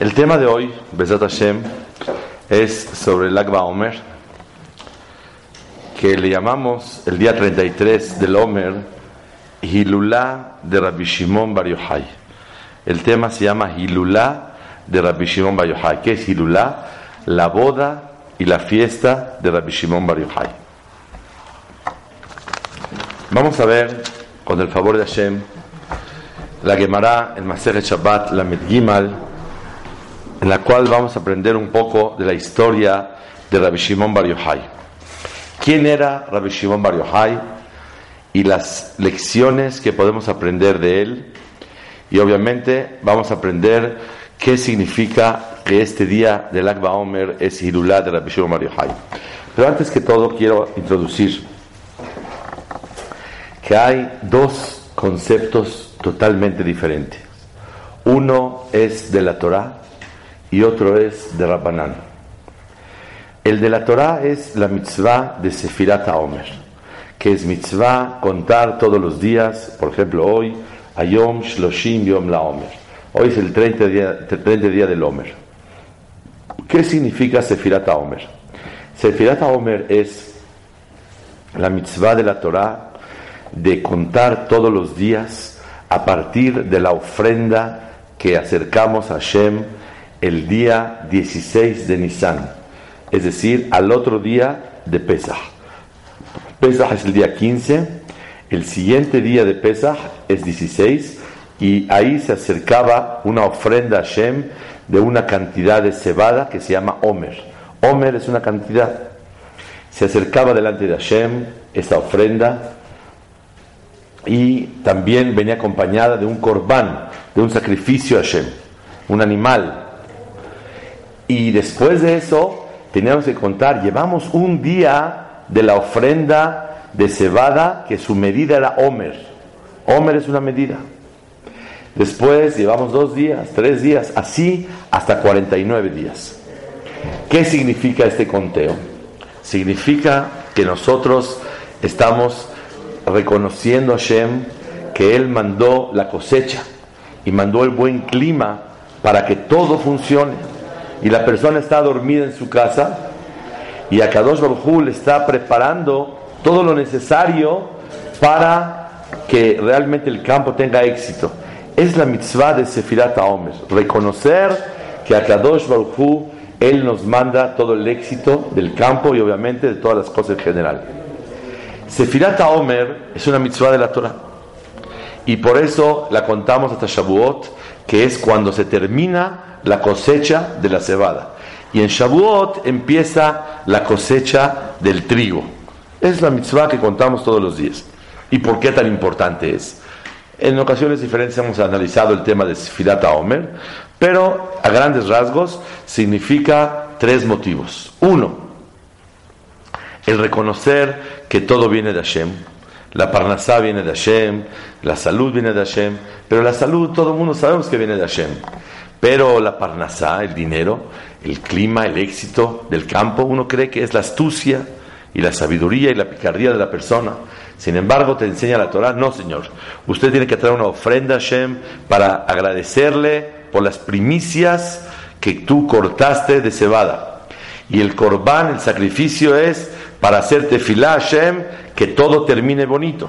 El tema de hoy, Besat Hashem, es sobre el Agba Omer, que le llamamos el día 33 del Omer, Hilulá de Rabbi Shimon Bar Yochai. El tema se llama Hilulá de Rabbi Shimon Bar Yochai. ¿Qué es Hilulá? La boda y la fiesta de Rabbi Shimon Bar Yochai. Vamos a ver, con el favor de Hashem, la Gemara, el Maser Shabbat, la Medgimal, en la cual vamos a aprender un poco de la historia de Rabbi Shimon Bar Yochai. ¿Quién era Rabbi Shimon Bar Yochai? Y las lecciones que podemos aprender de él. Y obviamente vamos a aprender qué significa que este día del Akba Omer es Hirulá de Rabbi Shimon Bar Yochai. Pero antes que todo quiero introducir que hay dos conceptos totalmente diferentes. Uno es de la Torah y otro es de Rabbanán. El de la Torah es la mitzvah de Sefirat Omer, que es mitzvah contar todos los días, por ejemplo hoy, Ayom Shloshim Yom La Omer. Hoy es el 30 día, 30 día del Omer. ¿Qué significa Sefirat Omer? Sefirat Omer es la mitzvah de la Torah de contar todos los días a partir de la ofrenda que acercamos a Hashem el día 16 de Nisan, es decir, al otro día de Pesach. Pesach es el día 15, el siguiente día de Pesach es 16 y ahí se acercaba una ofrenda a Hashem de una cantidad de cebada que se llama Omer. Omer es una cantidad. Se acercaba delante de Hashem esta ofrenda y también venía acompañada de un corbán, de un sacrificio a Hashem, un animal. Y después de eso, teníamos que contar, llevamos un día de la ofrenda de cebada, que su medida era Homer. Homer es una medida. Después llevamos dos días, tres días, así hasta 49 días. ¿Qué significa este conteo? Significa que nosotros estamos reconociendo a Hashem que Él mandó la cosecha y mandó el buen clima para que todo funcione y la persona está dormida en su casa y a Kadosh Baruj le está preparando todo lo necesario para que realmente el campo tenga éxito. Es la mitzvah de Sefirat Omer, reconocer que a Kadosh Baruj él nos manda todo el éxito del campo y obviamente de todas las cosas en general. Sefirat Omer es una mitzvah de la Torah y por eso la contamos hasta Shavuot, que es cuando se termina la cosecha de la cebada. Y en Shavuot empieza la cosecha del trigo. Es la mitzvah que contamos todos los días. ¿Y por qué tan importante es? En ocasiones diferentes hemos analizado el tema de Sfirat Omer, pero a grandes rasgos significa tres motivos. Uno, el reconocer que todo viene de Hashem. La parnasá viene de Hashem, la salud viene de Hashem, pero la salud todo el mundo sabemos que viene de Hashem. Pero la parnasá, el dinero, el clima, el éxito del campo, uno cree que es la astucia y la sabiduría y la picardía de la persona. Sin embargo, te enseña la Torah, no, Señor. Usted tiene que traer una ofrenda a Hashem para agradecerle por las primicias que tú cortaste de cebada. Y el corbán, el sacrificio es para hacerte filá Hashem, que todo termine bonito.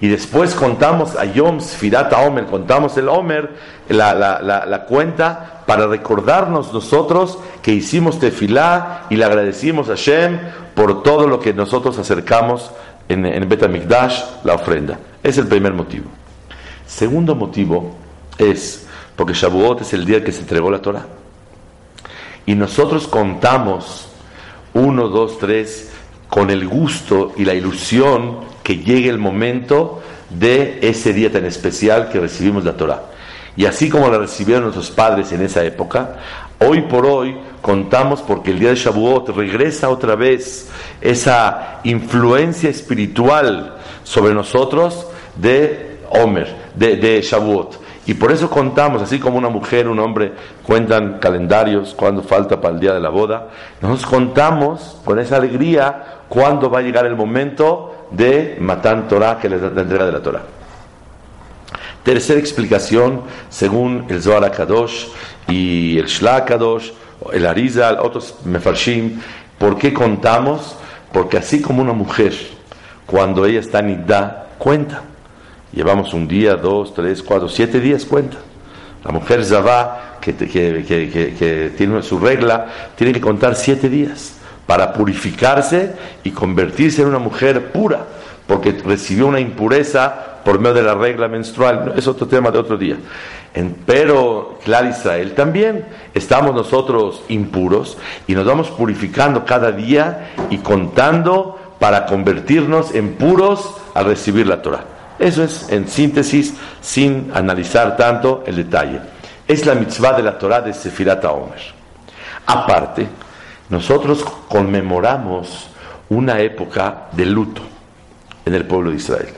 Y después contamos a Yom Sfirat Omer, contamos el Omer, la, la, cuenta, para recordarnos nosotros que hicimos tefilá y le agradecimos a Shem por todo lo que nosotros acercamos en, en Betamikdash, la ofrenda. Es el primer motivo. Segundo motivo es porque Shavuot es el día que se entregó la Torah. Y nosotros contamos uno, dos, tres, con el gusto y la ilusión que llegue el momento de ese día tan especial que recibimos la Torah. Y así como la recibieron nuestros padres en esa época, hoy por hoy contamos porque el día de Shavuot regresa otra vez esa influencia espiritual sobre nosotros de Omer, de, de Shavuot. Y por eso contamos, así como una mujer, un hombre cuentan calendarios cuando falta para el día de la boda, nosotros contamos con esa alegría cuando va a llegar el momento de Matan Torah, que es la entrega de la Torah. Tercera explicación, según el Zohar Kadosh y el Shla Kadosh, el Arizal, otros Mefarshim, ¿por qué contamos? Porque así como una mujer, cuando ella está en Idda, cuenta. Llevamos un día, dos, tres, cuatro, siete días, cuenta. La mujer Zavá, que tiene su regla, tiene que contar siete días para purificarse y convertirse en una mujer pura, porque recibió una impureza por medio de la regla menstrual. Es otro tema de otro día. pero, claro, Israel también estamos nosotros impuros y nos vamos purificando cada día y contando para convertirnos en puros al recibir la Torah. Eso es en síntesis, sin analizar tanto el detalle. Es la mitzvah de la Torah de Sefirat Omer. Aparte, nosotros conmemoramos una época de luto en el pueblo de Israel,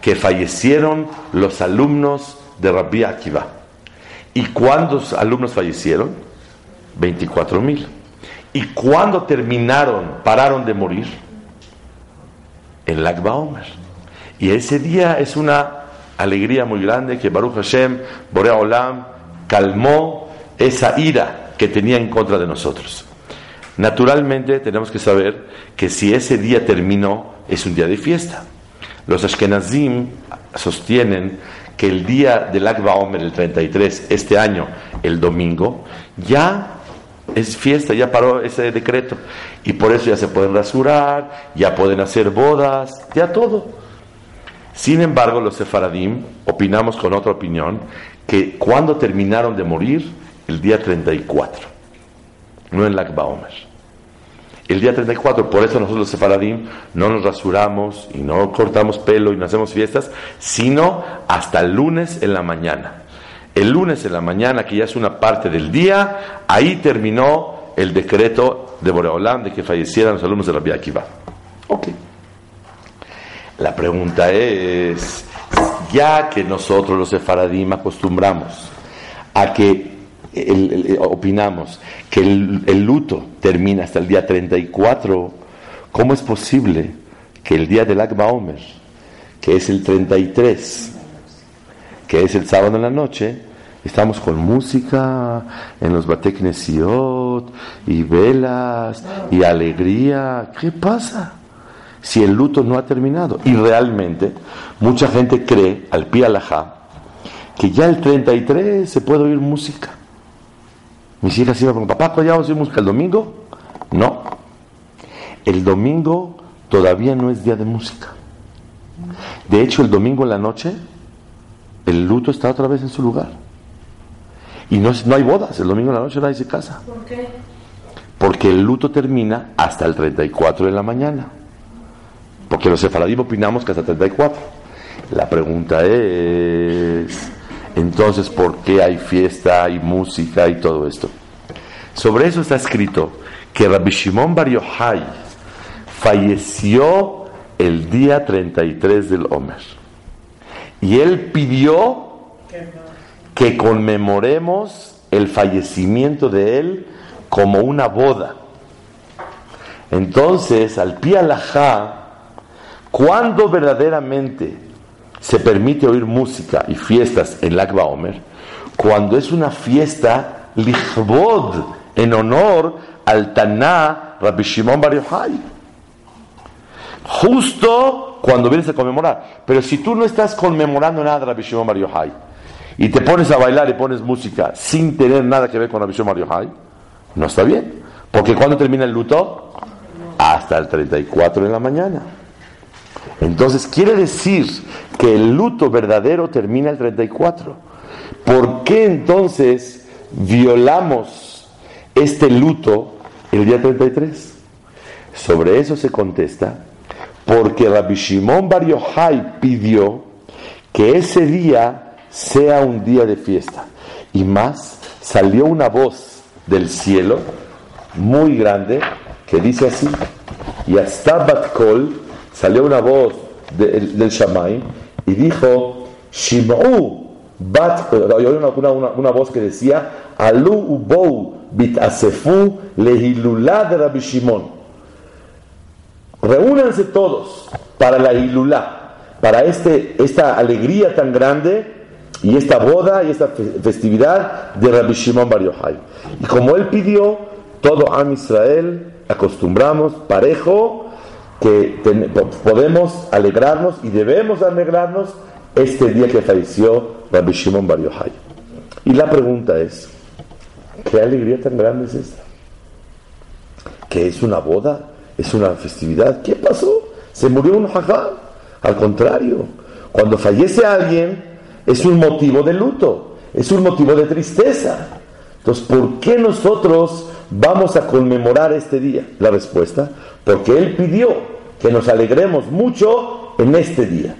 que fallecieron los alumnos de Rabbi Akiva. ¿Y cuántos alumnos fallecieron? 24 mil. ¿Y cuándo terminaron, pararon de morir? En Lag Omer. Y ese día es una alegría muy grande que Baruch Hashem, Borea Olam, calmó esa ira que tenía en contra de nosotros. Naturalmente tenemos que saber que si ese día terminó, es un día de fiesta. Los Ashkenazim sostienen que el día del Akba Omer, el 33, este año, el domingo, ya es fiesta, ya paró ese decreto. Y por eso ya se pueden rasurar, ya pueden hacer bodas, ya todo. Sin embargo, los sefaradim opinamos con otra opinión, que cuando terminaron de morir, el día 34, no en Akba Omer el día 34, por eso nosotros los separadim no nos rasuramos y no cortamos pelo y no hacemos fiestas, sino hasta el lunes en la mañana. El lunes en la mañana, que ya es una parte del día, ahí terminó el decreto de Boreolam de que fallecieran los alumnos de la Vía Akiva. Ok. La pregunta es, ya que nosotros los sefaradim acostumbramos a que opinamos que el, luto termina hasta el día 34, ¿cómo es posible que el día del Akba Omer, que es el 33, que es el sábado en la noche, estamos con música en los Bateknesiot y velas y alegría? ¿Qué pasa? Si el luto no ha terminado. Y realmente, mucha gente cree, al pie alajá, que ya el 33 se puede oír música. Mis hijas iban con papá, ¿ya vamos a música el domingo? No. El domingo todavía no es día de música. De hecho, el domingo en la noche, el luto está otra vez en su lugar. Y no, no hay bodas, el domingo en la noche nadie se casa. ¿Por qué? Porque el luto termina hasta el 34 de la mañana. Porque los sefaradimos opinamos que hasta el 34. La pregunta es, entonces, ¿por qué hay fiesta y música y todo esto? Sobre eso está escrito que Rabbi Shimon Bar Yochai falleció el día 33 del Omer. Y él pidió que conmemoremos el fallecimiento de él como una boda. Entonces, al pie alajá, cuando verdaderamente se permite oír música y fiestas en Lag Omer cuando es una fiesta lichvod en honor al Taná Rabbi Shimon Bar Yochai. Justo cuando vienes a conmemorar. Pero si tú no estás conmemorando nada de Rabbi Shimon Bar Yochai y te pones a bailar y pones música sin tener nada que ver con Rabbi Shimon Bar Yochai, no está bien. Porque cuando termina el luto? Hasta el 34 de la mañana. Entonces quiere decir que el luto verdadero termina el 34. ¿Por qué entonces violamos este luto el día 33? Sobre eso se contesta, porque Rabbi Shimon Bar Yochai pidió que ese día sea un día de fiesta. Y más, salió una voz del cielo muy grande que dice así, y hasta Batkol salió una voz del Shamay y dijo, Shim'u bat, una, una, una, voz que decía, Alu ubou bitasefu lehilulá de Rabbi Shimon. Reúnanse todos para la hilulá, para este, esta alegría tan grande y esta boda y esta festividad de Rabbi Shimon Bar Yochai. Y como él pidió, todo Am Israel acostumbramos parejo que podemos alegrarnos y debemos alegrarnos este día que falleció Rabbi Shimon Bar Yochai. Y la pregunta es, ¿qué alegría tan grande es esta? ¿Que es una boda? ¿Es una festividad? ¿Qué pasó? ¿Se murió un jajá? Al contrario, cuando fallece alguien, es un motivo de luto, es un motivo de tristeza. Entonces, ¿por qué nosotros vamos a conmemorar este día? La respuesta, porque Él pidió que nos alegremos mucho en este día.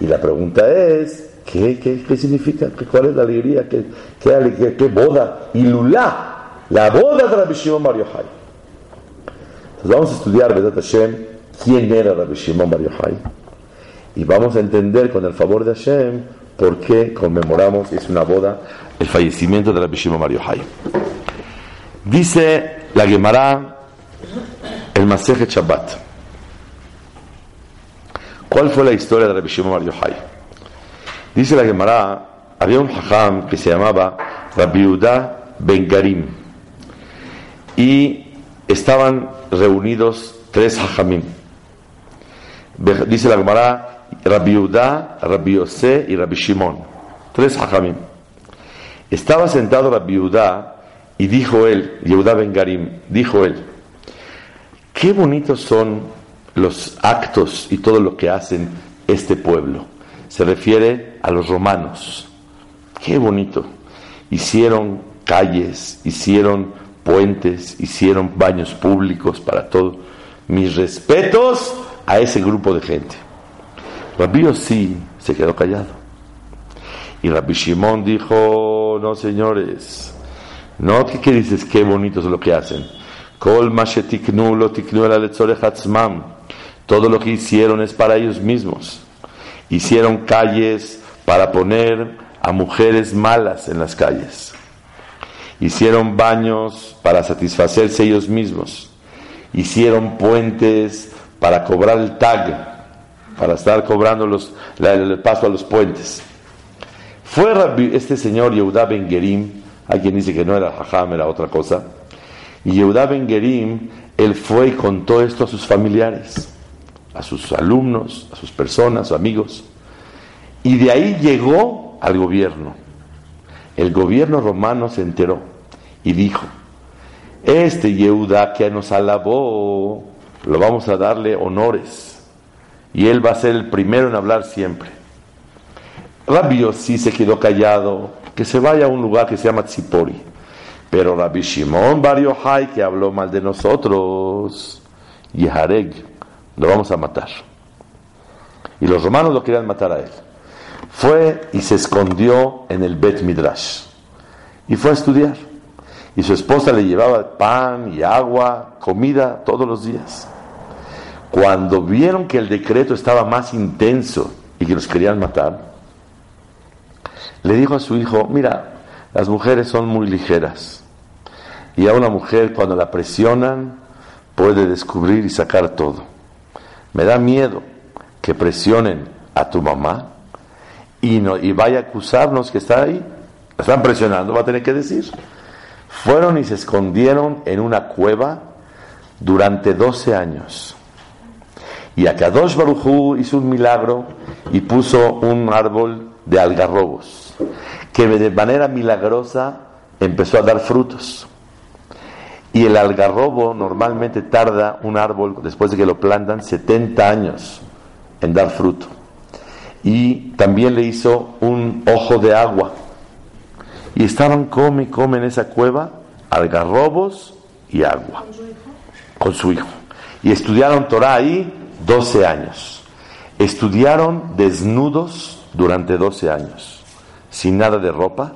Y la pregunta es, ¿qué, qué, significa? ¿Cuál es la alegría? ¿Qué, qué, qué boda? Ilulá, la boda de Rabbi Shimon Bar Yochai. Entonces vamos a estudiar, ¿verdad Hashem, quién era Rabbi Shimon Bar. Y vamos a entender con el favor de Hashem por qué conmemoramos, es una boda, el fallecimiento de Rabbi Shimon Mario Hay. Dice la Gemara, el Maseje Shabbat. ¿Cuál fue la historia de Rabbi Shimon Mario Hay? Dice la Gemara, había un hajam que se llamaba Rabbi Uda Ben Garim y estaban reunidos tres hajamim. Dice la Gemara, Rabbi Udá, Rabbi Yosé y Rabbi Shimon. Tres hajamim. Estaba sentado Rabbi Udá y dijo él, Yehuda Ben Garim, dijo él, qué bonitos son los actos y todo lo que hacen este pueblo. Se refiere a los romanos. Qué bonito. Hicieron calles, hicieron puentes, hicieron baños públicos para todo. Mis respetos a ese grupo de gente. Rabbi sí se quedó callado. Y Rabbi Shimon dijo, no señores, no, ¿qué, dices? Qué bonito es lo que hacen. Todo lo que hicieron es para ellos mismos. Hicieron calles para poner a mujeres malas en las calles. Hicieron baños para satisfacerse ellos mismos. Hicieron puentes para cobrar el tag para estar cobrando los, el paso a los puentes. Fue este señor Yehuda Ben Gerim, hay quien dice que no era Jajam, era otra cosa, y Yehuda Ben Gerim, él fue y contó esto a sus familiares, a sus alumnos, a sus personas, a sus amigos, y de ahí llegó al gobierno. El gobierno romano se enteró y dijo, este Yehuda que nos alabó, lo vamos a darle honores y él va a ser el primero en hablar siempre. Rabbi Yossi se quedó callado, que se vaya a un lugar que se llama Tzipori. Pero Rabbi Shimon Bar Yochai, que habló mal de nosotros, y Hareg, lo vamos a matar. Y los romanos lo querían matar a él. Fue y se escondió en el Bet Midrash. Y fue a estudiar. Y su esposa le llevaba pan y agua, comida todos los días. Cuando vieron que el decreto estaba más intenso y que los querían matar, le dijo a su hijo, mira, las mujeres son muy ligeras. Y a una mujer cuando la presionan puede descubrir y sacar todo. Me da miedo que presionen a tu mamá y, no, y vaya a acusarnos que está ahí. La están presionando, va a tener que decir. Fueron y se escondieron en una cueva durante 12 años. Y Akadosh Barujú hizo un milagro y puso un árbol de algarrobos, que de manera milagrosa empezó a dar frutos. Y el algarrobo normalmente tarda un árbol, después de que lo plantan, 70 años en dar fruto. Y también le hizo un ojo de agua. Y estaban, come y come en esa cueva, algarrobos y agua. Con su hijo. Y estudiaron Torah ahí 12 años. Estudiaron desnudos durante 12 años, sin nada de ropa,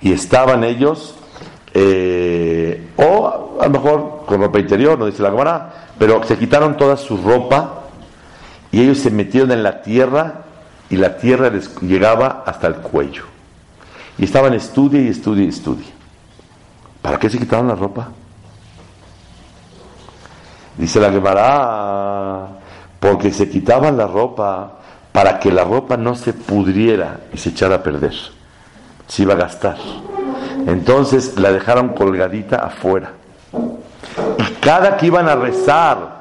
y estaban ellos, eh, o a lo mejor con ropa interior, no dice la cámara, pero se quitaron toda su ropa y ellos se metieron en la tierra y la tierra les llegaba hasta el cuello. Y estaban estudia y estudia y estudia. ¿Para qué se quitaron la ropa? Dice la Gemara, porque se quitaban la ropa para que la ropa no se pudriera y se echara a perder. Se iba a gastar. Entonces la dejaron colgadita afuera. Y cada que iban a rezar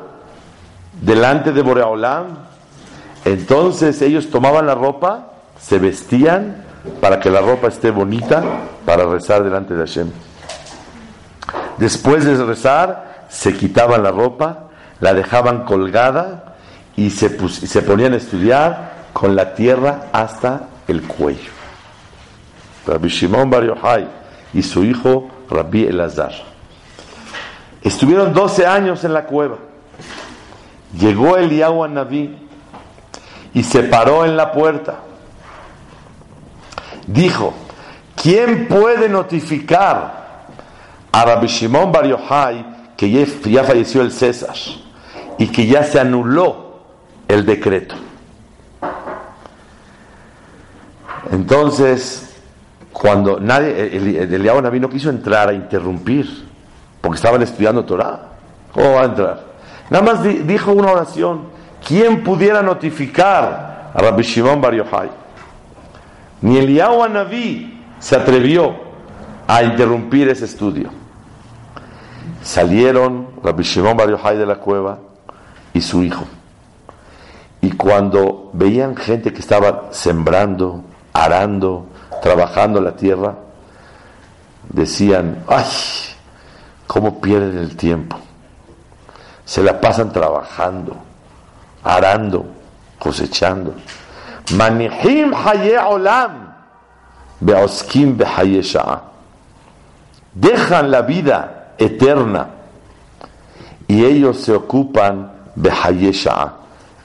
delante de Boreolam, entonces ellos tomaban la ropa, se vestían para que la ropa esté bonita para rezar delante de Hashem. Después de rezar, se quitaban la ropa, la dejaban colgada y se, se ponían a estudiar con la tierra hasta el cuello. Rabbi Shimon Bar Yochai y su hijo Rabbi Elazar. Estuvieron 12 años en la cueva. Llegó Eliyahu a Naví y se paró en la puerta. Dijo, ¿quién puede notificar a Rabbi Shimon Bar Yochai que ya falleció el César y que ya se anuló el decreto? Entonces, cuando nadie, el, el, Naví no quiso entrar a interrumpir, porque estaban estudiando Torah, ¿cómo va a entrar? Nada más dijo una oración, ¿quién pudiera notificar a Rabbi Shimon Bar Yochai? Ni Eliyahu Naví se atrevió a interrumpir ese estudio. Salieron Rabbi Shimon Bar Yochai de la cueva y su hijo. Y cuando veían gente que estaba sembrando, arando, trabajando la tierra, decían, ay, cómo pierden el tiempo. Se la pasan trabajando, arando, cosechando. Manihim haye olam, beoskim Dejan la vida eterna y ellos se ocupan behaye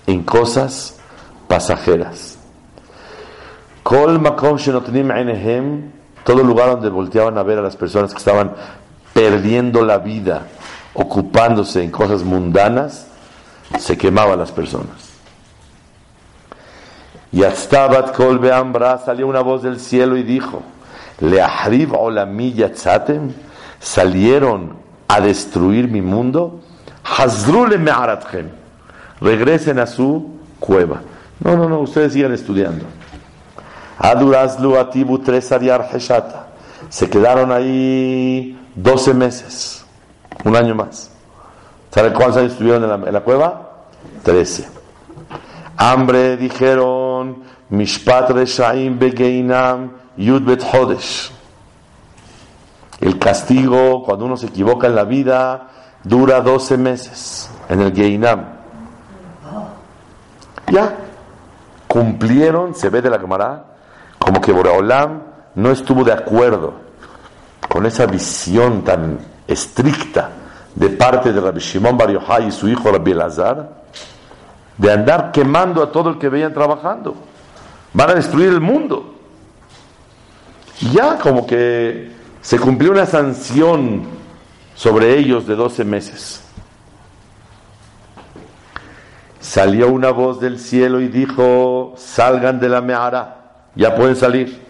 en cosas pasajeras. Kol makom todo lugar donde volteaban a ver a las personas que estaban perdiendo la vida, ocupándose en cosas mundanas, se quemaban las personas. Y Yastabat kol beambra salió una voz del cielo y dijo: Leahrib olami yatzatem, salieron a destruir mi mundo. Hazrule me'aratchem, regresen a su cueva. No, no, no, ustedes sigan estudiando. Adurazlu Atibu tres Heshata. Se quedaron ahí 12 meses, un año más. ¿Saben cuántos años estuvieron en la, cueva? 13. Hambre, dijeron, Mishpat Reshaim Begeinam Yudbet Hodesh. El castigo, cuando uno se equivoca en la vida, dura 12 meses en el Geinam. Ya, cumplieron, se ve de la cámara, como que Boraholam no estuvo de acuerdo con esa visión tan estricta de parte de Rabbi Shimon Bar y su hijo Rabbi Elazar, de andar quemando a todo el que veían trabajando. Van a destruir el mundo. Ya como que se cumplió una sanción sobre ellos de 12 meses. Salió una voz del cielo y dijo, salgan de la Meara ya pueden salir.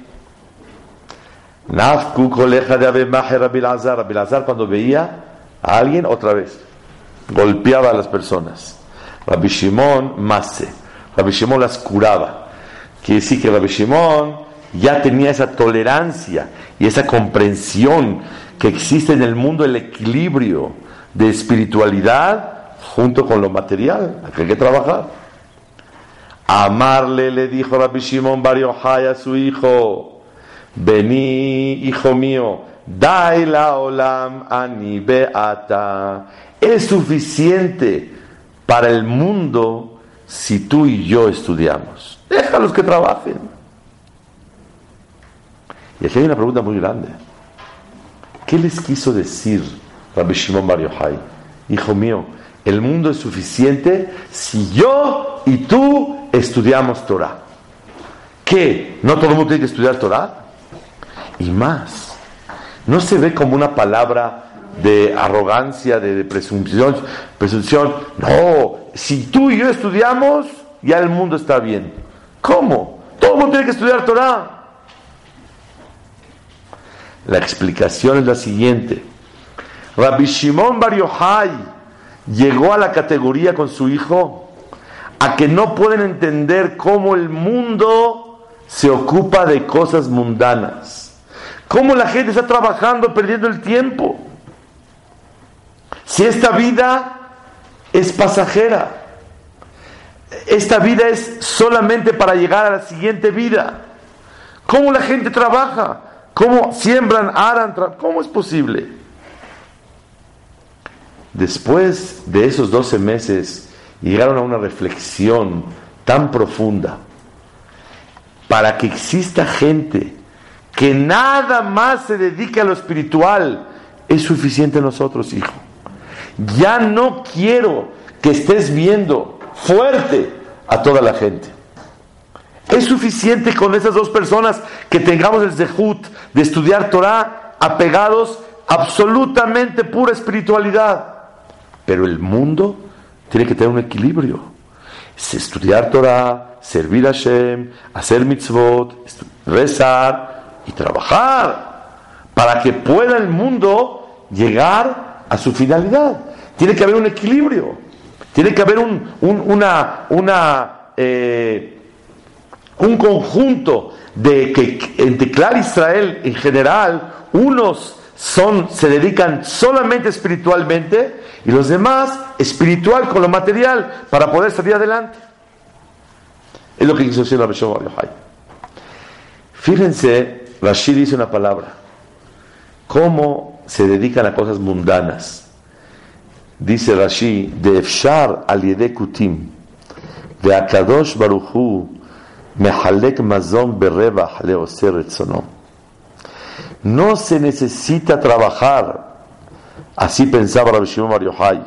Nafku coleja de Abemaje Rabilazar. Rabilazar cuando veía a alguien otra vez, golpeaba a las personas. Rabbi Shimon Mase. Rabbi Shimon las curaba. Quiere decir que Rabbi Shimon ya tenía esa tolerancia y esa comprensión que existe en el mundo el equilibrio de espiritualidad junto con lo material, que hay que trabajar. Amarle le dijo Rabbi Shimon Bar a su hijo, vení, hijo mío, dai la olam ani beata. Es suficiente para el mundo si tú y yo estudiamos. Déjalos que trabajen. Y aquí hay una pregunta muy grande. ¿Qué les quiso decir Rabbi Shimon Bar Hijo mío, el mundo es suficiente si yo y tú estudiamos Torah. ¿Qué? ¿No todo el mundo tiene que estudiar Torah? Y más. No se ve como una palabra de arrogancia, de, presunción, presunción. No, si tú y yo estudiamos, ya el mundo está bien. ¿Cómo? Todo el mundo tiene que estudiar Torah. La explicación es la siguiente. Rabbi Shimon Bar Yochai llegó a la categoría con su hijo a que no pueden entender cómo el mundo se ocupa de cosas mundanas. Cómo la gente está trabajando perdiendo el tiempo. Si esta vida es pasajera, esta vida es solamente para llegar a la siguiente vida. ¿Cómo la gente trabaja? ¿Cómo siembran, aran? ¿Cómo es posible? Después de esos 12 meses, llegaron a una reflexión tan profunda para que exista gente que nada más se dedique a lo espiritual, es suficiente nosotros, hijo. Ya no quiero que estés viendo fuerte a toda la gente. Es suficiente con esas dos personas que tengamos el zehut de estudiar Torah apegados absolutamente pura espiritualidad. Pero el mundo tiene que tener un equilibrio. Es estudiar Torah, servir a Hashem, hacer mitzvot, rezar y trabajar para que pueda el mundo llegar a su finalidad. Tiene que haber un equilibrio, tiene que haber un, una, eh, un conjunto de que en Teclar Israel en general, unos son, se dedican solamente espiritualmente y los demás espiritual con lo material para poder salir adelante. Es lo que quiso decir la Yohai. Fíjense, Rashid dice una palabra. ¿Cómo se dedican a cosas mundanas? Dice Rashi, de Efshar al Kutim, de Akadosh Baruchu, Mehalek Mazon Berrebach Leoser No se necesita trabajar Así pensaba Rabbi Shimon Bar Yochai.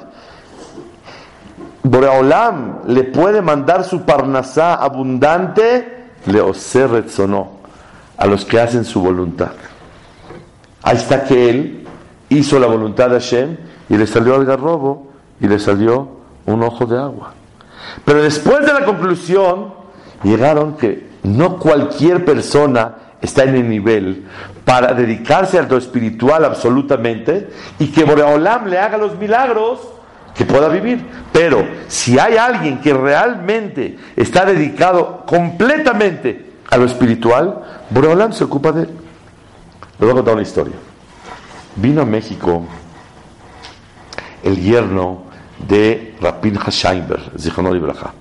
Boreolam le puede mandar su parnasá abundante, le sonó a los que hacen su voluntad. Ahí está que él hizo la voluntad de Hashem y le salió al garrobo y le salió un ojo de agua. Pero después de la conclusión, llegaron que no cualquier persona está en el nivel para dedicarse a lo espiritual absolutamente y que Boreolam le haga los milagros que pueda vivir. Pero si hay alguien que realmente está dedicado completamente a lo espiritual, Boreolam se ocupa de él. Le voy a contar una historia. Vino a México el yerno de Rapin Hashaimber, Zichonor Ibraja.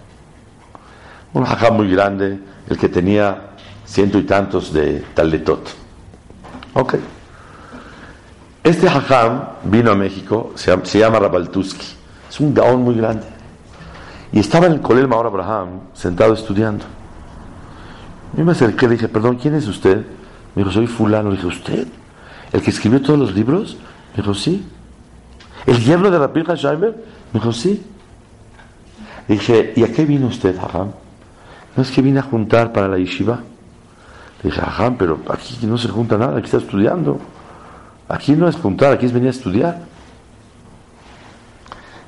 Un hajam muy grande, el que tenía ciento y tantos de Taletot. Ok. Este hajam vino a México, se, llama Rabaltuski, es un gaón muy grande. Y estaba en el Colel Maor Abraham, sentado estudiando. Yo me acerqué le dije, perdón, ¿quién es usted? Me dijo, soy fulano. Le dije, ¿usted? ¿El que escribió todos los libros? Me dijo, sí. ¿El yerno de Rabbi Hashaimer? Me dijo, sí. Le dije, ¿y a qué vino usted, hajam? No es que vine a juntar para la yeshiva. Le dije, ajá, pero aquí no se junta nada, aquí está estudiando. Aquí no es juntar, aquí es venir a estudiar.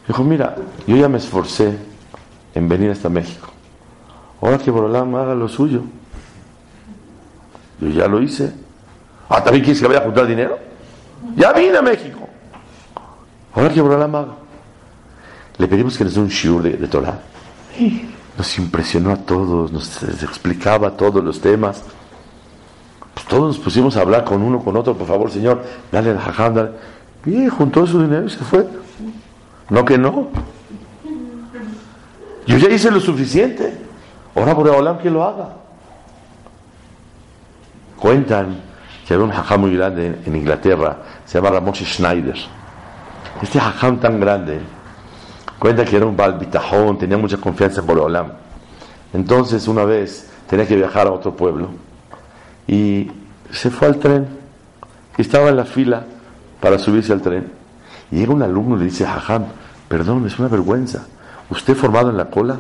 Dijo, mira, yo ya me esforcé en venir hasta México. Ahora que Borolam haga lo suyo. Yo ya lo hice. Ah, ¿también quieres que vaya a juntar dinero? Ya vine a México. Ahora que Borolam haga. Le pedimos que nos dé un shiur de, de. Nos impresionó a todos, nos explicaba todos los temas. Todos nos pusimos a hablar con uno, con otro, por favor, Señor, dale al jajam, dale. Y juntó su dinero y se fue. No que no. Yo ya hice lo suficiente. Ahora por Olam que lo haga. Cuentan que había un jajam muy grande en, Inglaterra, se llama Ramón Schneider. Este jajam tan grande, cuenta que era un balbitajón, tenía mucha confianza en Boreolam. Entonces, una vez tenía que viajar a otro pueblo y se fue al tren. Estaba en la fila para subirse al tren. Y llega un alumno y le dice, Jajam, perdón, es una vergüenza. Usted formado en la cola,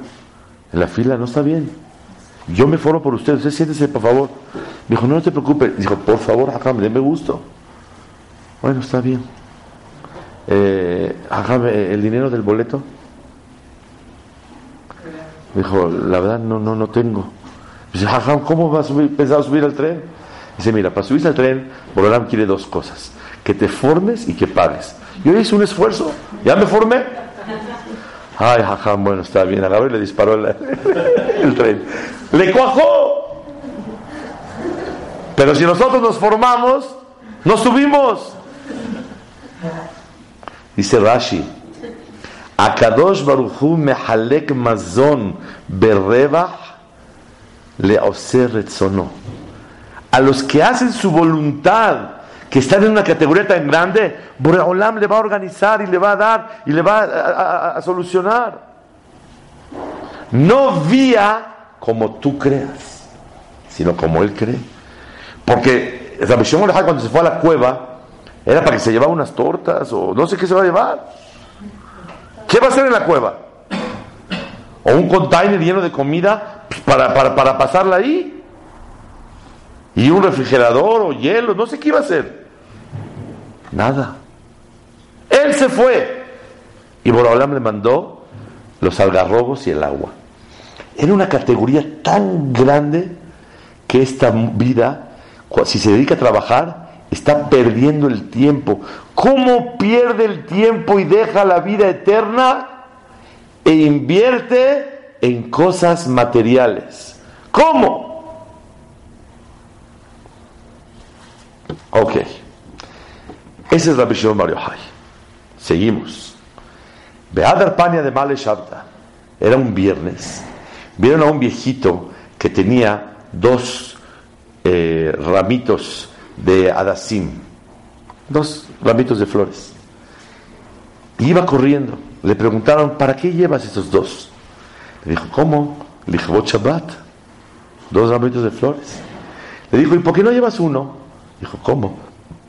en la fila, no está bien. Yo me formo por usted, usted siéntese, por favor. Dijo, no, no te preocupes. Dijo, por favor, Jajam, déme gusto. Bueno, está bien. Eh, Jajam, eh, ¿el dinero del boleto? Dijo, la verdad no, no, no tengo. Dice, ¿cómo vas a subir, pensado subir al tren? Dice, mira, para subirse al tren, Borolam quiere dos cosas, que te formes y que pagues. Yo hice un esfuerzo, ya me formé. Ay, jajam, bueno, está bien. Agarró y le disparó el, tren. ¡Le cuajó! Pero si nosotros nos formamos, nos subimos. Dice Rashi, Akadosh Baruchu mehalek mazon berrebach le retzono. A los que hacen su voluntad, que están en una categoría tan grande, Boreolam le va a organizar y le va a dar y le va a, solucionar. No vía como tú creas, sino como él cree. Porque Rabbi Shimon cuando se fue a la cueva, era para que se llevara unas tortas o no sé qué se va a llevar. ¿Qué va a hacer en la cueva? ¿O un container lleno de comida para, para pasarla ahí? ¿Y un refrigerador o hielo? No sé qué iba a hacer. Nada. Él se fue. Y Borobalam le mandó los algarrobos y el agua. Era una categoría tan grande que esta vida, si se dedica a trabajar, está perdiendo el tiempo. ¿Cómo pierde el tiempo y deja la vida eterna e invierte en cosas materiales? ¿Cómo? Ok. Ese es Rabbi Shimon Bar Yochai. Seguimos. Beadar Pania de Male. Era un viernes. Vieron a un viejito que tenía dos eh, ramitos de Adasim. Dos ramitos de flores. iba corriendo. Le preguntaron, ¿para qué llevas esos dos? Le dijo, ¿cómo? Le dijo, Shabbat. Dos ramitos de flores. Le dijo, ¿y por qué no llevas uno? Dijo, ¿cómo?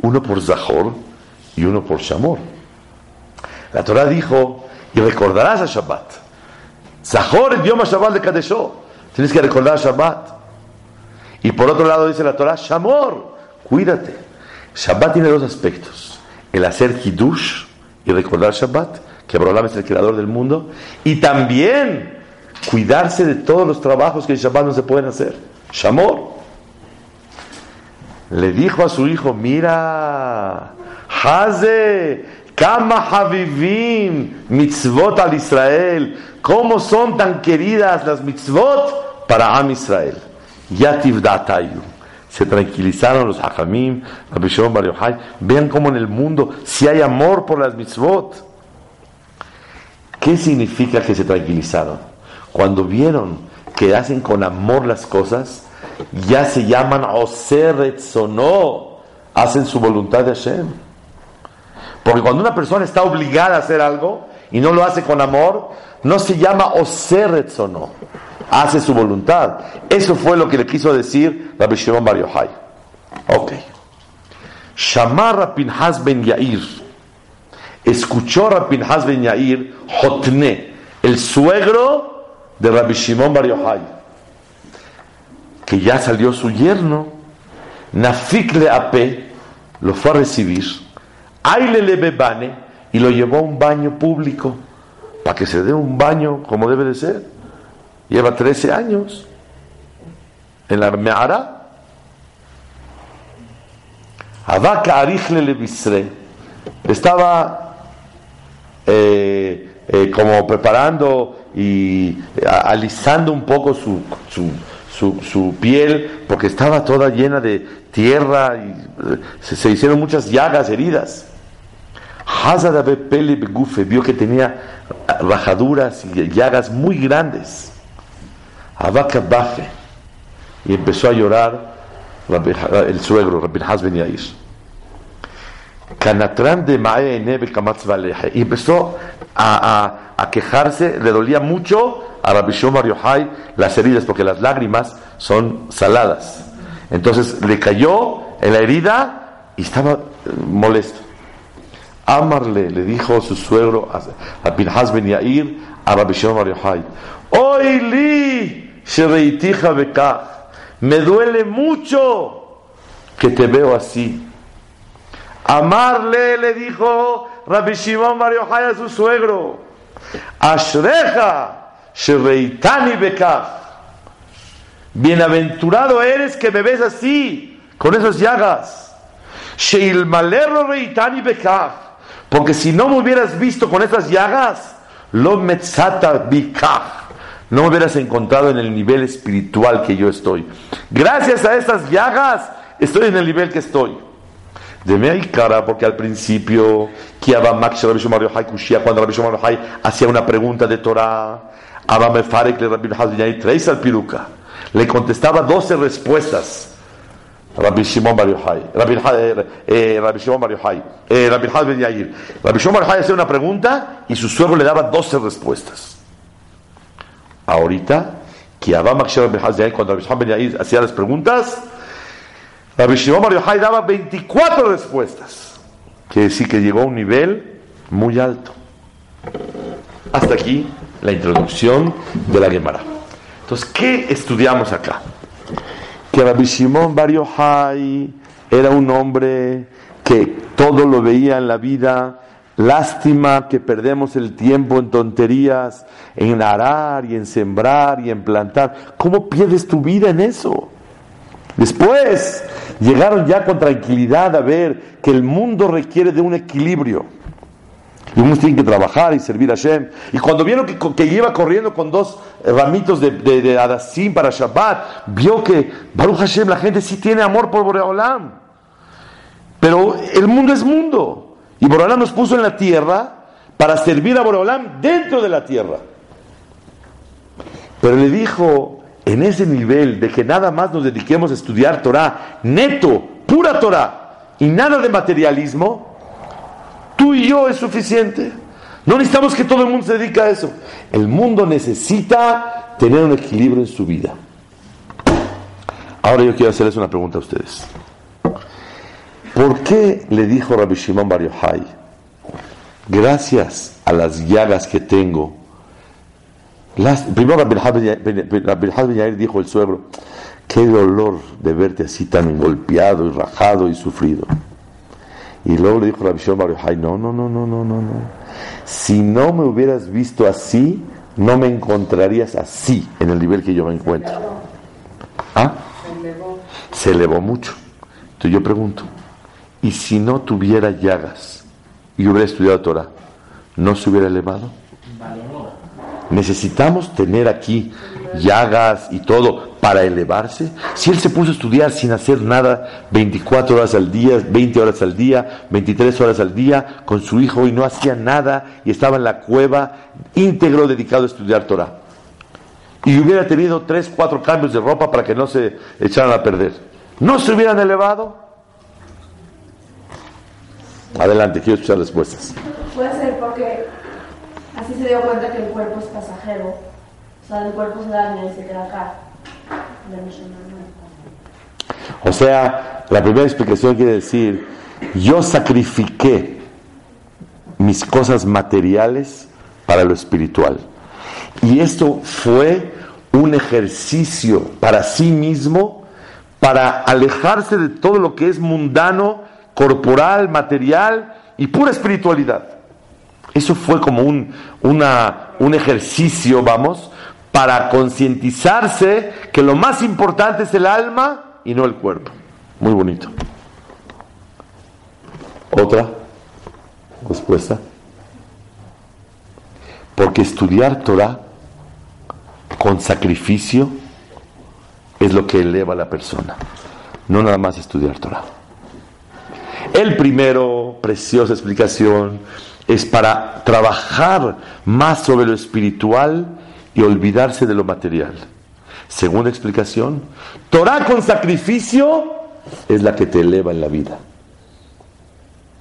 Uno por Zahor y uno por Shamor. La Torah dijo, y recordarás a Shabbat. Zahor el idioma Shabbat de Kadeshó. Tienes que recordar Shabbat. Y por otro lado dice la Torah, Shamor, cuídate. Shabbat tiene dos aspectos. El hacer Kiddush y recordar Shabbat, que Abraham es el creador del mundo, y también cuidarse de todos los trabajos que en Shabbat no se pueden hacer. Shamor. Le dijo a su hijo, mira, Haze, Kama Havivim, mitzvot al Israel. ¿Cómo son tan queridas las mitzvot para Am Israel? Yativ Datayu. Se tranquilizaron los Hajamim, Rabbi Shimon Bar. Vean cómo en el mundo, si hay amor por las mitzvot. ¿Qué significa que se tranquilizaron? Cuando vieron que hacen con amor las cosas, ya se llaman Oseret Sono, hacen su voluntad de Hashem. Porque cuando una persona está obligada a hacer algo y no lo hace con amor, no se llama o no, hace su voluntad. Eso fue lo que le quiso decir Rabbi Shimon Bar Yochai. Ok. Shamar Pinhas ben Yair. Escuchó Pinhas ben Yair, Jotne, el suegro de Rabbi Shimon Bar Yochai, que ya salió su yerno, Nafikle Ape, lo fue a recibir Aile le bebane y lo llevó a un baño público para que se dé un baño como debe de ser. Lleva 13 años en la Meara. Abaka Arichle le bisre estaba eh, eh, como preparando y alisando un poco su, su, piel porque estaba toda llena de tierra y eh, se hicieron muchas llagas, heridas. Hazadabe Pele Begufe vio que tenía rajaduras y llagas muy grandes. Abaka Baje y empezó a llorar el suegro, Rabbi Hazben Yair. Canatran de Mae y empezó a, a, quejarse, le dolía mucho a Rabbi Shomar Yohai las heridas, porque las lágrimas son saladas. Entonces le cayó en la herida y estaba molesto. Amarle, le dijo su suegro a Pinhas ben Yair, a Rabbi Shimon Yochai, Hoy li shereitija bekach, me duele mucho que te veo así. Amarle, le dijo Rabbi Shimon Bar Yochai a su suegro, Ashreja shereitani bienaventurado eres que me ves así, con esas llagas. Sheilmalero reitani bekach, porque si no me hubieras visto con esas llagas, lo metzata bikah. No me hubieras encontrado en el nivel espiritual que yo estoy. Gracias a estas llagas estoy en el nivel que estoy. De ahí cara, porque al principio, cuando Rabbi Shomar hacía una pregunta de Torah, le contestaba 12 respuestas. Rabbi Shimon Bar Yochai, Rabbi, eh, Rabbi Shimon Bar Yochai, eh, Rabbi Ben Yair. Rabbi Shimon Bar Yochai hacía una pregunta y su suegro le daba 12 respuestas. Ahorita, que cuando Rabbi Shimon Ben Yair hacía las preguntas, Rabbi Shimon Bar Yochai daba 24 respuestas. Quiere decir que llegó a un nivel muy alto. Hasta aquí la introducción de la Gemara. Entonces, ¿qué estudiamos acá? Que Rabbi Shimon Bar era un hombre que todo lo veía en la vida. Lástima que perdemos el tiempo en tonterías, en arar y en sembrar y en plantar. ¿Cómo pierdes tu vida en eso? Después llegaron ya con tranquilidad a ver que el mundo requiere de un equilibrio. Y unos tienen que trabajar y servir a Hashem. Y cuando vieron que, que iba corriendo con dos ramitos de, de, Adasim para Shabbat, vio que Baruch Hashem, la gente sí tiene amor por Boreolam. Pero el mundo es mundo. Y Boreolam nos puso en la tierra para servir a Boreolam dentro de la tierra. Pero le dijo, en ese nivel de que nada más nos dediquemos a estudiar Torah, neto, pura Torah, y nada de materialismo, Tú y yo es suficiente. No necesitamos que todo el mundo se dedique a eso. El mundo necesita tener un equilibrio en su vida. Ahora yo quiero hacerles una pregunta a ustedes. ¿Por qué le dijo Rabbi Shimon Bar Yochai, gracias a las llagas que tengo, primero Rabbi Yair dijo el suegro, qué dolor de verte así tan golpeado y rajado y sufrido. Y luego le dijo Rabbi Shimon no, no, no, no, no, no, no. Si no me hubieras visto así, no me encontrarías así en el nivel que yo me encuentro. ¿Ah? Se elevó mucho. Entonces yo pregunto, ¿y si no tuviera llagas y hubiera estudiado Torah, no se hubiera elevado? Necesitamos tener aquí llagas y todo para elevarse. Si él se puso a estudiar sin hacer nada 24 horas al día, 20 horas al día, 23 horas al día con su hijo y no hacía nada y estaba en la cueva íntegro dedicado a estudiar Torah. Y hubiera tenido 3, 4 cambios de ropa para que no se echaran a perder. ¿No se hubieran elevado? Adelante, quiero escuchar respuestas. Puede ser porque así se dio cuenta que el cuerpo es pasajero. O sea, el cuerpo se daña y se queda acá. O sea, la primera explicación quiere decir, yo sacrifiqué mis cosas materiales para lo espiritual. Y esto fue un ejercicio para sí mismo, para alejarse de todo lo que es mundano, corporal, material y pura espiritualidad. Eso fue como un, un ejercicio, vamos, para concientizarse que lo más importante es el alma y no el cuerpo. Muy bonito. Otra respuesta. Porque estudiar Torah con sacrificio es lo que eleva a la persona. No nada más estudiar Torah. El primero, preciosa explicación, es para trabajar más sobre lo espiritual y olvidarse de lo material. Segunda explicación, Torah con sacrificio es la que te eleva en la vida.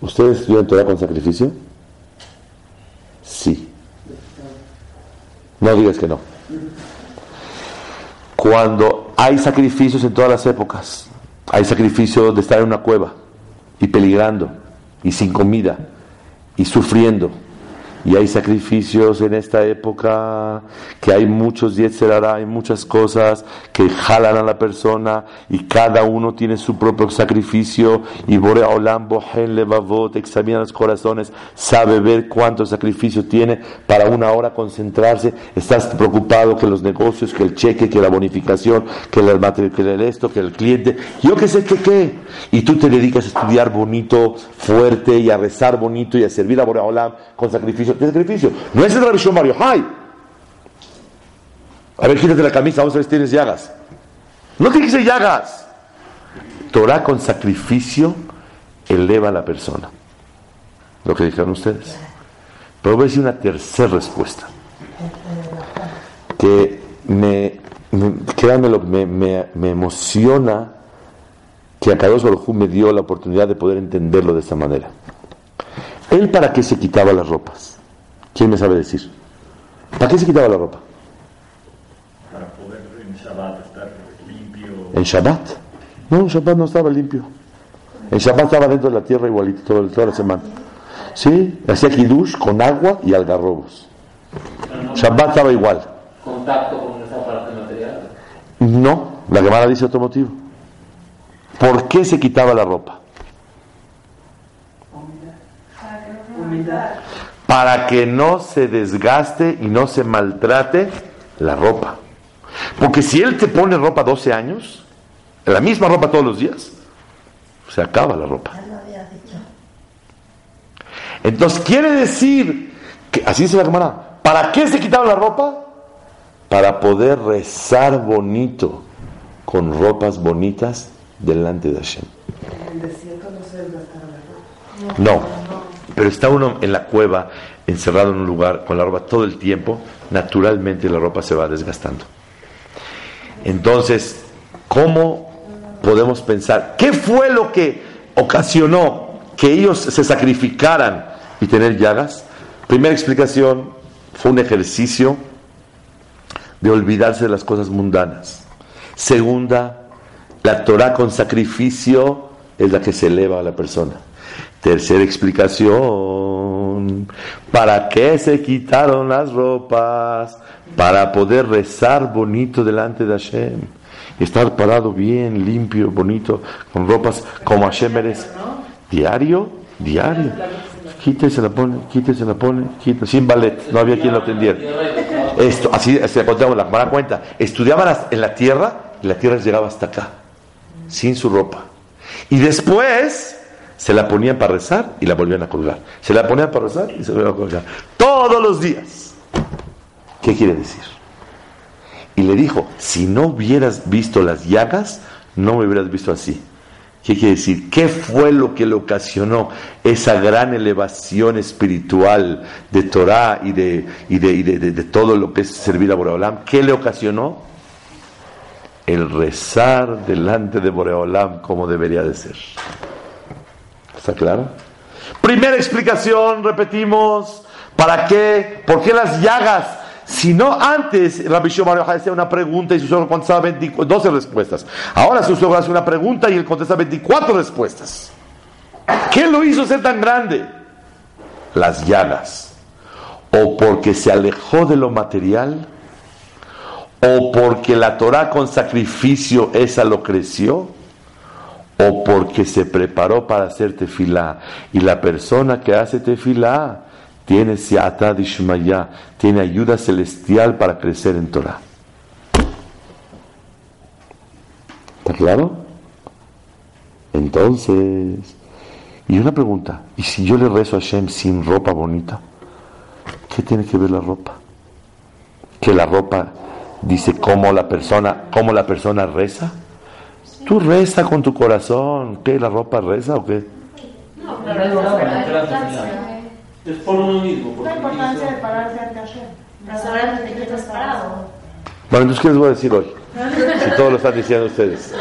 ¿Ustedes estudian Torah con sacrificio? Sí. No digas que no. Cuando hay sacrificios en todas las épocas, hay sacrificios de estar en una cueva y peligrando y sin comida y sufriendo y hay sacrificios en esta época, que hay muchos yetzerara, hay muchas cosas que jalan a la persona y cada uno tiene su propio sacrificio. Y Borea Olam Bohen Levavot examina los corazones, sabe ver cuánto sacrificio tiene para una hora concentrarse, estás preocupado que los negocios, que el cheque, que la bonificación, que el, que el esto, que el cliente, yo qué sé qué qué, y tú te dedicas a estudiar bonito, fuerte y a rezar bonito y a servir a Borea Olam con sacrificio sacrificio. ¿Qué sacrificio? No es el Rabbi Mario. ¡Ay! A ver, quítate la camisa, vamos a ver si tienes llagas. No tiene que ser llagas. Torah con sacrificio eleva a la persona. Lo que dijeron ustedes. Pero voy a decir una tercera respuesta. Que me, me lo me, me, me emociona que Akadosh Baruj me dio la oportunidad de poder entenderlo de esta manera. ¿Él para qué se quitaba las ropas? ¿Quién me sabe decir? ¿Para qué se quitaba la ropa? Para poder en Shabbat estar limpio. ¿En Shabbat? No, en Shabbat no estaba limpio. En Shabbat estaba dentro de la tierra igualito todo, toda la semana. Sí, hacía kiddush con agua y algarrobos. Shabbat estaba igual. ¿Contacto con esa parte material? No, la Gemara dice otro motivo. ¿Por qué se quitaba la ropa? Para que no se desgaste y no se maltrate la ropa. Porque si él te pone ropa 12 años, la misma ropa todos los días, se acaba la ropa. Entonces quiere decir que, así dice la hermana, ¿para qué se quitaba la ropa? Para poder rezar bonito, con ropas bonitas delante de Hashem. No, pero está uno en la cueva, encerrado en un lugar con la ropa todo el tiempo, naturalmente la ropa se va desgastando. Entonces, ¿cómo podemos pensar? ¿Qué fue lo que ocasionó que ellos se sacrificaran y tener llagas? Primera explicación, fue un ejercicio de olvidarse de las cosas mundanas. Segunda, la Torah con sacrificio es la que se eleva a la persona. Tercera explicación, ¿para qué se quitaron las ropas? Para poder rezar bonito delante de Hashem. Estar parado bien, limpio, bonito, con ropas como Hashem merece. Diario, diario. Quítese la pone, quítese la pone, quítese. Sin ballet, no había quien lo atendiera. Esto, así se contamos la mala cuenta. Estudiaban en la tierra y la tierra llegaba hasta acá, sin su ropa. Y después se la ponían para rezar y la volvían a colgar. Se la ponían para rezar y se volvían a colgar. Todos los días. ¿Qué quiere decir? Y le dijo, si no hubieras visto las llagas, no me hubieras visto así. ¿Qué quiere decir? ¿Qué fue lo que le ocasionó esa gran elevación espiritual de Torah y de, y de, todo lo que es servir a Boreolam? ¿Qué le ocasionó? El rezar delante de Boreolam como debería de ser. ¿Está claro? Primera explicación, repetimos, ¿para qué? ¿Por qué las llagas? Si no antes, Rabbi Shimon hacía una pregunta y su suegro contestaba 12 respuestas. Ahora su suegro hace una pregunta y él contesta 24 respuestas. ¿Qué lo hizo ser tan grande? Las llagas. O porque se alejó de lo material, o porque la Torah con sacrificio esa lo creció, o porque se preparó para hacer tefilá. Y la persona que hace tefilá tiene siata dishmaya, tiene ayuda celestial para crecer en Torah. ¿Está claro? Entonces, y una pregunta, ¿y si yo le rezo a Hashem sin ropa bonita? ¿Qué tiene que ver la ropa? Que la ropa dice cómo la persona, cómo la persona reza. Tú reza con tu corazón. ¿Qué? ¿La ropa reza o qué? No, pero es por uno mismo. La importancia de pararse ante Hashem. Para saber de qué estás parado. Bueno, entonces, ¿qué les voy a decir hoy? Si todos lo están diciendo ustedes.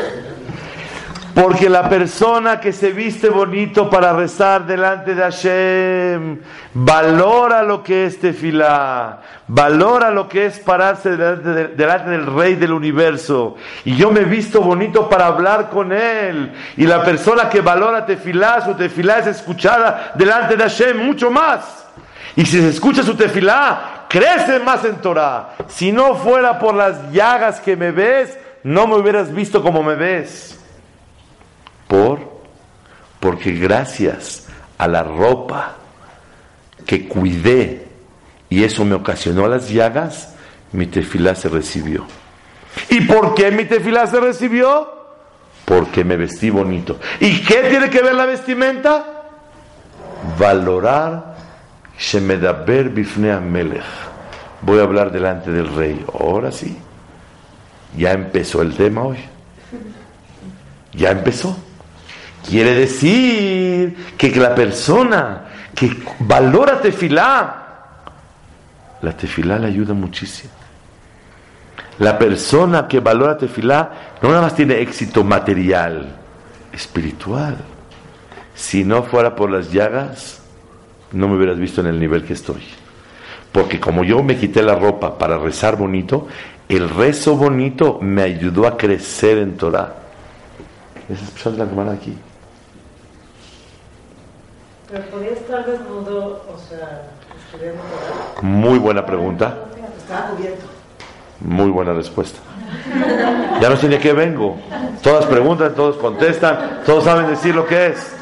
Porque la persona que se viste bonito para rezar delante de Hashem valora lo que es tefilá, valora lo que es pararse delante, del Rey del universo. Y yo me visto bonito para hablar con Él. Y la persona que valora tefilá, su tefilá es escuchada delante de Hashem mucho más. Y si se escucha su tefilá, crece más en Torah. Si no fuera por las llagas que me ves, no me hubieras visto como me ves. ¿Por? Porque gracias a la ropa que cuidé y eso me ocasionó las llagas, mi tefilá se recibió. ¿Y por qué mi tefilá se recibió? Porque me vestí bonito. ¿Y qué tiene que ver la vestimenta? Valorar Shemedaber bifnei melech. Voy a hablar delante del rey. Ahora sí. Ya empezó el tema hoy. Ya empezó. Quiere decir que la persona que valora tefilá, la tefilá le ayuda muchísimo. La persona que valora tefilá no nada más tiene éxito material, espiritual. Si no fuera por las llagas, no me hubieras visto en el nivel que estoy. Porque como yo me quité la ropa para rezar bonito, el rezo bonito me ayudó a crecer en Torah. ¿Es la hermana aquí? Pero podía estar desnudo, o sea, estudiando Torah. Muy buena pregunta. Estaba cubierto. Muy buena respuesta. Ya no sé ni a qué vengo. Todas preguntan, todos contestan, todos saben decir lo que es.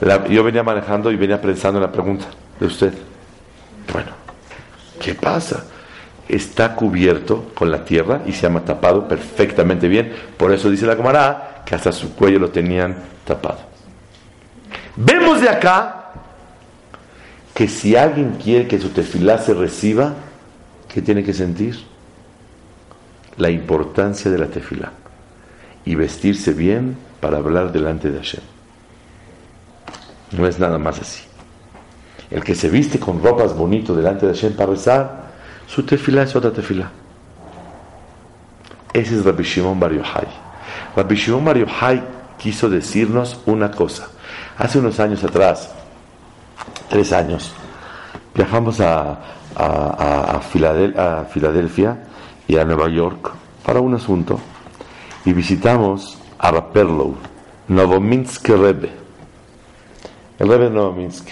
La- yo venía manejando y venía pensando en la pregunta de usted. Bueno, ¿qué pasa? Está cubierto con la tierra y se llama tapado perfectamente bien. Por eso dice la camarada que hasta su cuello lo tenían tapado. Vemos de acá que si alguien quiere que su tefilá se reciba, ¿qué tiene que sentir? La importancia de la tefilá y vestirse bien para hablar delante de Hashem. No es nada más así. El que se viste con ropas bonitas delante de Hashem para rezar, su tefilá es otra tefilá. Ese es Rabbi Shimon Bar Yochai. Rabbi Shimon Bar Yochai quiso decirnos una cosa. Hace unos años atrás, tres años, viajamos a, a, a- a Filadel- a Filadelfia y a Nueva York para un asunto y visitamos a Raperlow, Novominsk Rebbe, el Rebbe de Novominsk.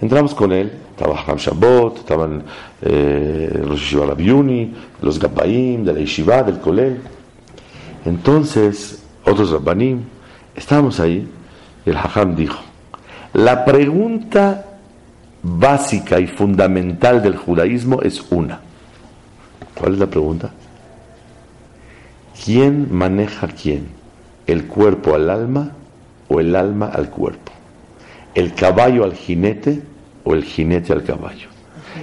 Entramos con él, estaba Ham Shabbat, estaban eh, los Yeshiva Rabiuni, los Gabbaim, de la Yeshiva, del Kolel. Entonces, otros Rabbanim, estábamos ahí el Hajam dijo, la pregunta básica y fundamental del judaísmo es una. ¿Cuál es la pregunta? ¿Quién maneja a quién? ¿El cuerpo al alma o el alma al cuerpo? ¿El caballo al jinete o el jinete al caballo?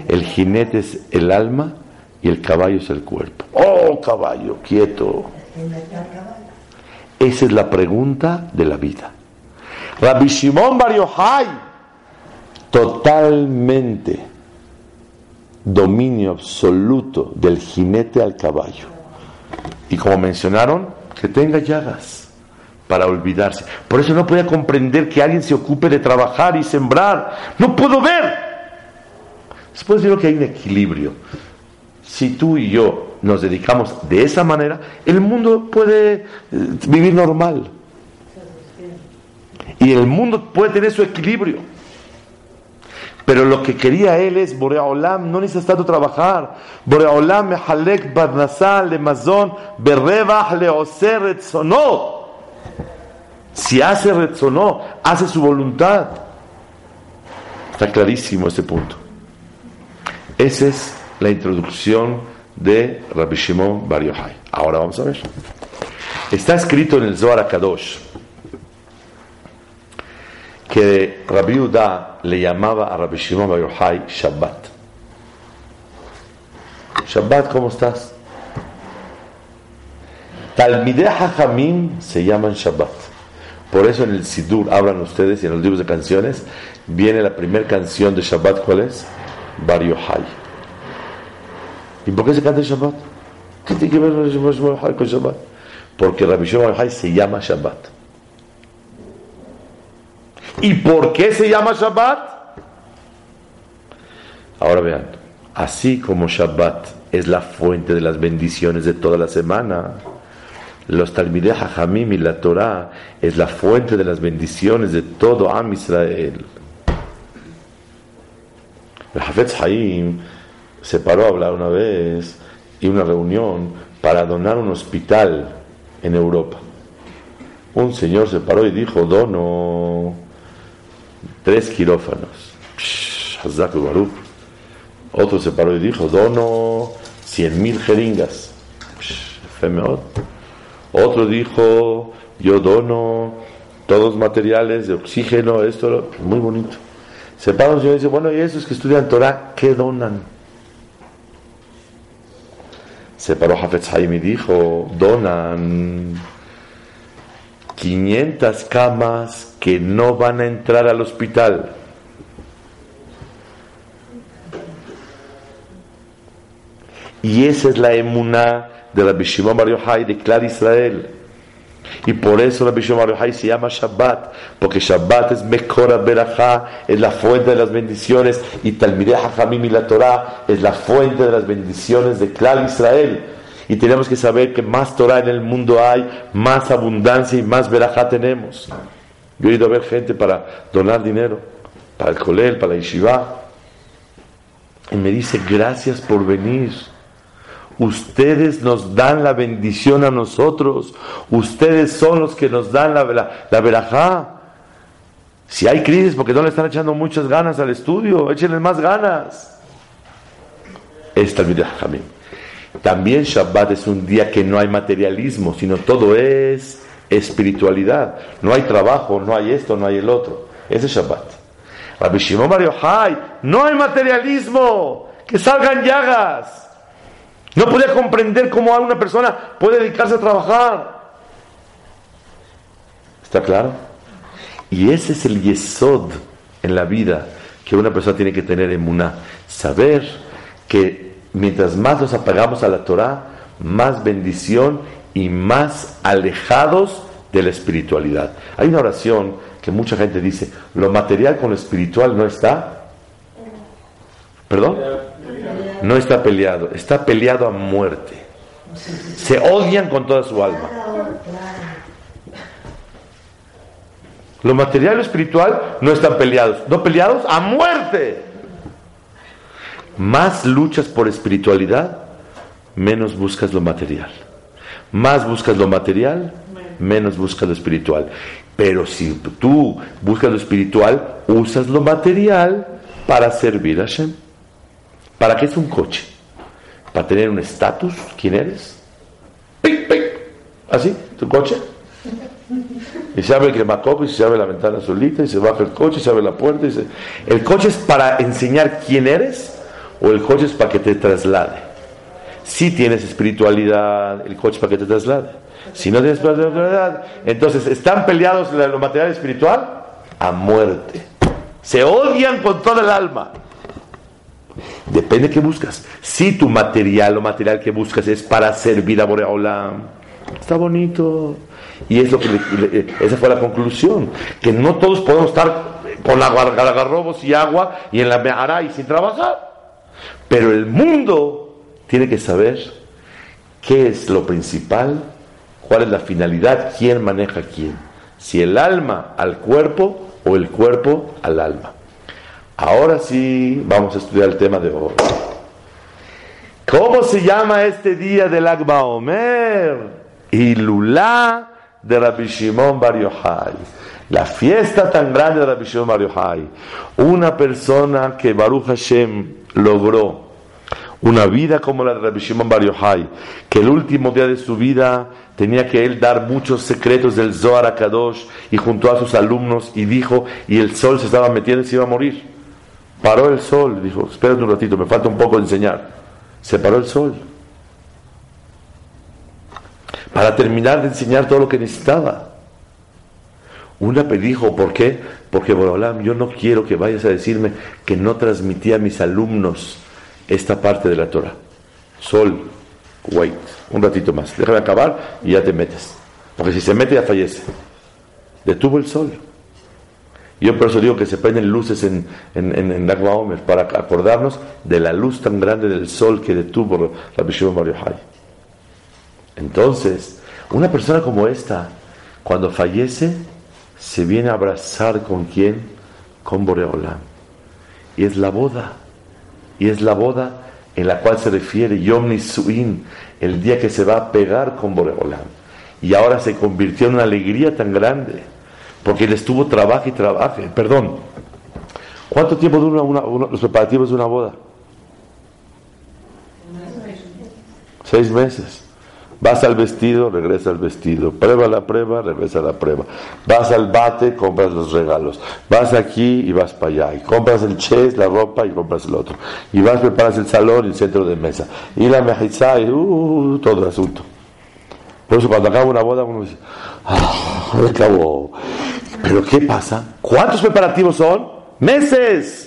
El jinete es el alma y el caballo es el cuerpo. ¡Oh, caballo, quieto! Esa es la pregunta de la vida. Rabbi Shimon Bar Yochai, totalmente dominio absoluto del jinete al caballo. Y como mencionaron, que tenga llagas para olvidarse. Por eso no podía comprender que alguien se ocupe de trabajar y sembrar. No puedo ver. Después digo que hay un equilibrio. Si tú y yo nos dedicamos de esa manera, el mundo puede eh, vivir normal. Y el mundo puede tener su equilibrio. Pero lo que quería él es, Boreolam, no necesitas tanto trabajar. Boreolam me halek barnasal le mazón, berrebach le retzonó. Si hace retzonó, hace su voluntad. Está clarísimo ese punto. Esa es la introducción de Rabbi Shimon Bar Yochai. Ahora vamos a ver. Está escrito en el Zohar Kadosh que Rabbi Uda le llamaba a Rabbi Shimon Bar Yochai Shabbat. Shabbat, ¿cómo estás? Talmideh Hajamim se llaman Shabbat. Por eso en el Sidur, hablan ustedes, y en los libros de canciones, viene la primera canción de Shabbat, ¿cuál es? Bar Yochai. ¿Y por qué se canta Shabbat? ¿Qué tiene que ver con Shabbat? Porque Rabbi Shimon Bar Yochai se llama Shabbat. ¿Y por qué se llama Shabbat? Ahora vean, así como Shabbat es la fuente de las bendiciones de toda la semana, los Talmidei Hajamim y la Torah es la fuente de las bendiciones de todo Am Israel. El Hafetz Haim se paró a hablar una vez y una reunión para donar un hospital en Europa. Un señor se paró y dijo, dono tres quirófanos. Otro se paró y dijo, dono cien mil jeringas. Otro dijo, yo dono todos los materiales de oxígeno, esto, muy bonito. Se para un señor y dice, bueno, ¿y esos que estudian Torah, qué donan? Se paró Hafetz Haim y dijo, donan 500 camas que no van a entrar al hospital. Y esa es la emuná de la Shimon Bar Yochai de Clar Israel. Y por eso la Shimon Bar Yochai se llama Shabbat, porque Shabbat es Mekora Berajá, es la fuente de las bendiciones, y Talmideh HaChamim y la Torah es la fuente de las bendiciones de Clar Israel. Y tenemos que saber que más Torah en el mundo hay, más abundancia y más Berajá tenemos. Yo he ido a ver gente para donar dinero, para el Kolel, para la Yeshiva, y me dice, gracias por venir. Ustedes nos dan la bendición a nosotros. Ustedes son los que nos dan la, la, verajá. Si hay crisis, porque no le están echando muchas ganas al estudio, échenle más ganas. Esta es También Shabbat es un día que no hay materialismo, sino todo es espiritualidad. No hay trabajo, no hay esto, no hay el otro. Ese es Shabbat. Rabbi Shimon Mario no hay materialismo, que salgan llagas. No podía comprender cómo una persona puede dedicarse a trabajar. ¿Está claro? Y ese es el yesod en la vida que una persona tiene que tener en Muná. Saber que mientras más nos apagamos a la Torah, más bendición y más alejados de la espiritualidad. Hay una oración que mucha gente dice, lo material con lo espiritual no está. ¿Perdón? no está peleado, está peleado a muerte. Se odian con toda su alma. Lo material y lo espiritual no están peleados, no peleados a muerte. Más luchas por espiritualidad, menos buscas lo material. Más buscas lo material, menos buscas lo espiritual. Pero si tú buscas lo espiritual, usas lo material para servir a Hashem. ¿Para qué es un coche? ¿Para tener un estatus? ¿Quién eres? ¡Pic, pic! ¿Así? ¿Tu coche? Y se abre el cremacop y se abre la ventana solita y se baja el coche y se abre la puerta. Y ¿El coche es para enseñar quién eres o el coche es para que te traslade? Si tienes espiritualidad, el coche es para que te traslade. Si no tienes espiritualidad, entonces están peleados lo material y espiritual a muerte. Se odian con toda el alma. Depende de qué buscas. Si tu material o material que buscas es para servir a Boreolam, está bonito. Y es lo que esa fue la conclusión, que no todos podemos estar con agarrobos y agua y en la mehara y sin trabajar. Pero el mundo tiene que saber qué es lo principal, cuál es la finalidad, quién maneja quién. Si el alma al cuerpo o el cuerpo al alma. Ahora sí vamos a estudiar el tema de hoy. ¿Cómo se llama este día del Agba Omer? Ilulá de Rabbi Shimon Bar Yochai. La fiesta tan grande de Rabbi Shimon Bar Yochai. Una persona que Baruch Hashem logró una vida como la de Rabbi Shimon Bar Yochai, que el último día de su vida tenía que él dar muchos secretos del Zohar a Kadosh y junto a sus alumnos y dijo, y el sol se estaba metiendo y se iba a morir. Paró el sol, dijo, espérate un ratito, me falta un poco de enseñar. Se paró el sol. Para terminar de enseñar todo lo que necesitaba. Una dijo, ¿por qué? Porque Borolam, yo no quiero que vayas a decirme que no transmití a mis alumnos esta parte de la Torah. Sol, wait, un ratito más. Déjame acabar y ya te metes. Porque si se mete ya fallece. Detuvo el sol. Yo por eso digo que se prenden luces en, en, en, en para acordarnos de la luz tan grande del sol que detuvo la Bishop Mario Hay. Entonces, una persona como esta, cuando fallece, se viene a abrazar con quién? Con Boreolam. Y es la boda. Y es la boda en la cual se refiere Yom Nisuin, el día que se va a pegar con Boreolam. Y ahora se convirtió en una alegría tan grande porque él estuvo trabajo y trabaje. Perdón, ¿cuánto tiempo duran los preparativos de una boda? Seis meses. Vas al vestido, regresa al vestido. Prueba la prueba, regresa la prueba. Vas al bate, compras los regalos. Vas aquí y vas para allá. Y compras el chess, la ropa y compras el otro. Y vas, preparas el salón y el centro de mesa. Y la mejizá y uh, todo el asunto. Por eso cuando acaba una boda uno dice, ah, acabó. Pero ¿qué pasa? ¿Cuántos preparativos son? Meses.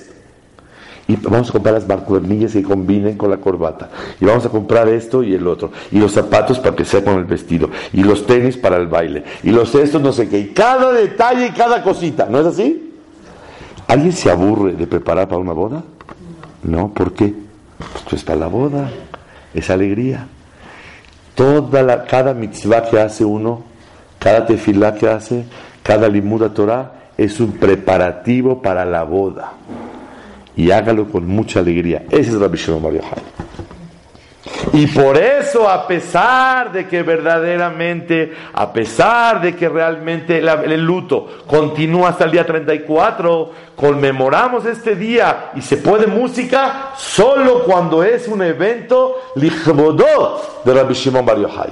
Y vamos a comprar las mancuernillas que combinen con la corbata. Y vamos a comprar esto y el otro. Y los zapatos para que sea con el vestido. Y los tenis para el baile. Y los estos no sé qué. Y cada detalle y cada cosita. ¿No es así? ¿Alguien se aburre de preparar para una boda? No, ¿por qué? Pues para la boda. Es alegría. Toda la, cada mitzvah que hace uno, cada tefilá que hace, cada limuda Torah, es un preparativo para la boda y hágalo con mucha alegría. Ese es Rabbi Shimon Bar Yochai. Y por eso, a pesar de que verdaderamente, a pesar de que realmente el luto continúa hasta el día 34, conmemoramos este día y se puede música solo cuando es un evento lichvodot de Rabbi Shimon Bar Yochai.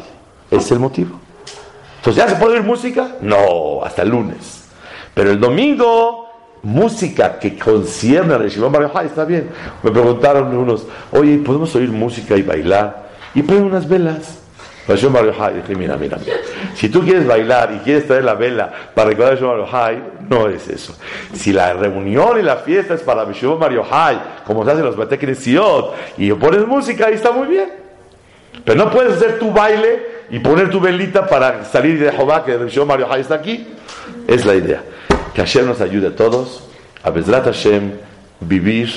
Es el motivo. Entonces, ¿ya se puede oír música? No, hasta el lunes. Pero el domingo música que concierne a Shimon Bar está bien. Me preguntaron unos, oye, ¿podemos oír música y bailar? Y ponen unas velas. Shimon Bar dije, mira, mira, mira. Si tú quieres bailar y quieres traer la vela para recordar a Shimon Bar no es eso. Si la reunión y la fiesta es para Shimon Bar como se hace en los Bateknesiot, y pones música, ahí está muy bien. Pero no puedes hacer tu baile y poner tu velita para salir de Jehová, que Shimon Bar está aquí. Es la idea. Que Hashem nos ayude a todos a Bezrat Hashem vivir,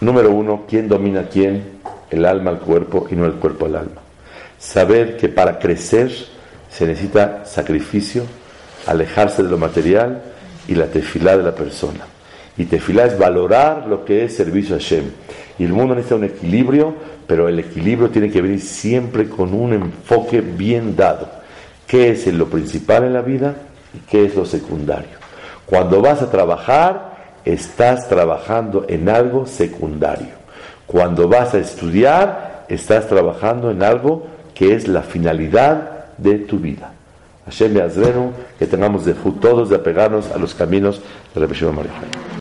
número uno, quién domina quién, el alma al cuerpo y no el cuerpo al alma. Saber que para crecer se necesita sacrificio, alejarse de lo material y la tefilá de la persona. Y tefilá es valorar lo que es servicio a Hashem. Y el mundo necesita un equilibrio, pero el equilibrio tiene que venir siempre con un enfoque bien dado. ¿Qué es lo principal en la vida? ¿Y qué es lo secundario? Cuando vas a trabajar, estás trabajando en algo secundario. Cuando vas a estudiar, estás trabajando en algo que es la finalidad de tu vida. Hashem Azrenu, que tengamos de todos de apegarnos a los caminos de la María.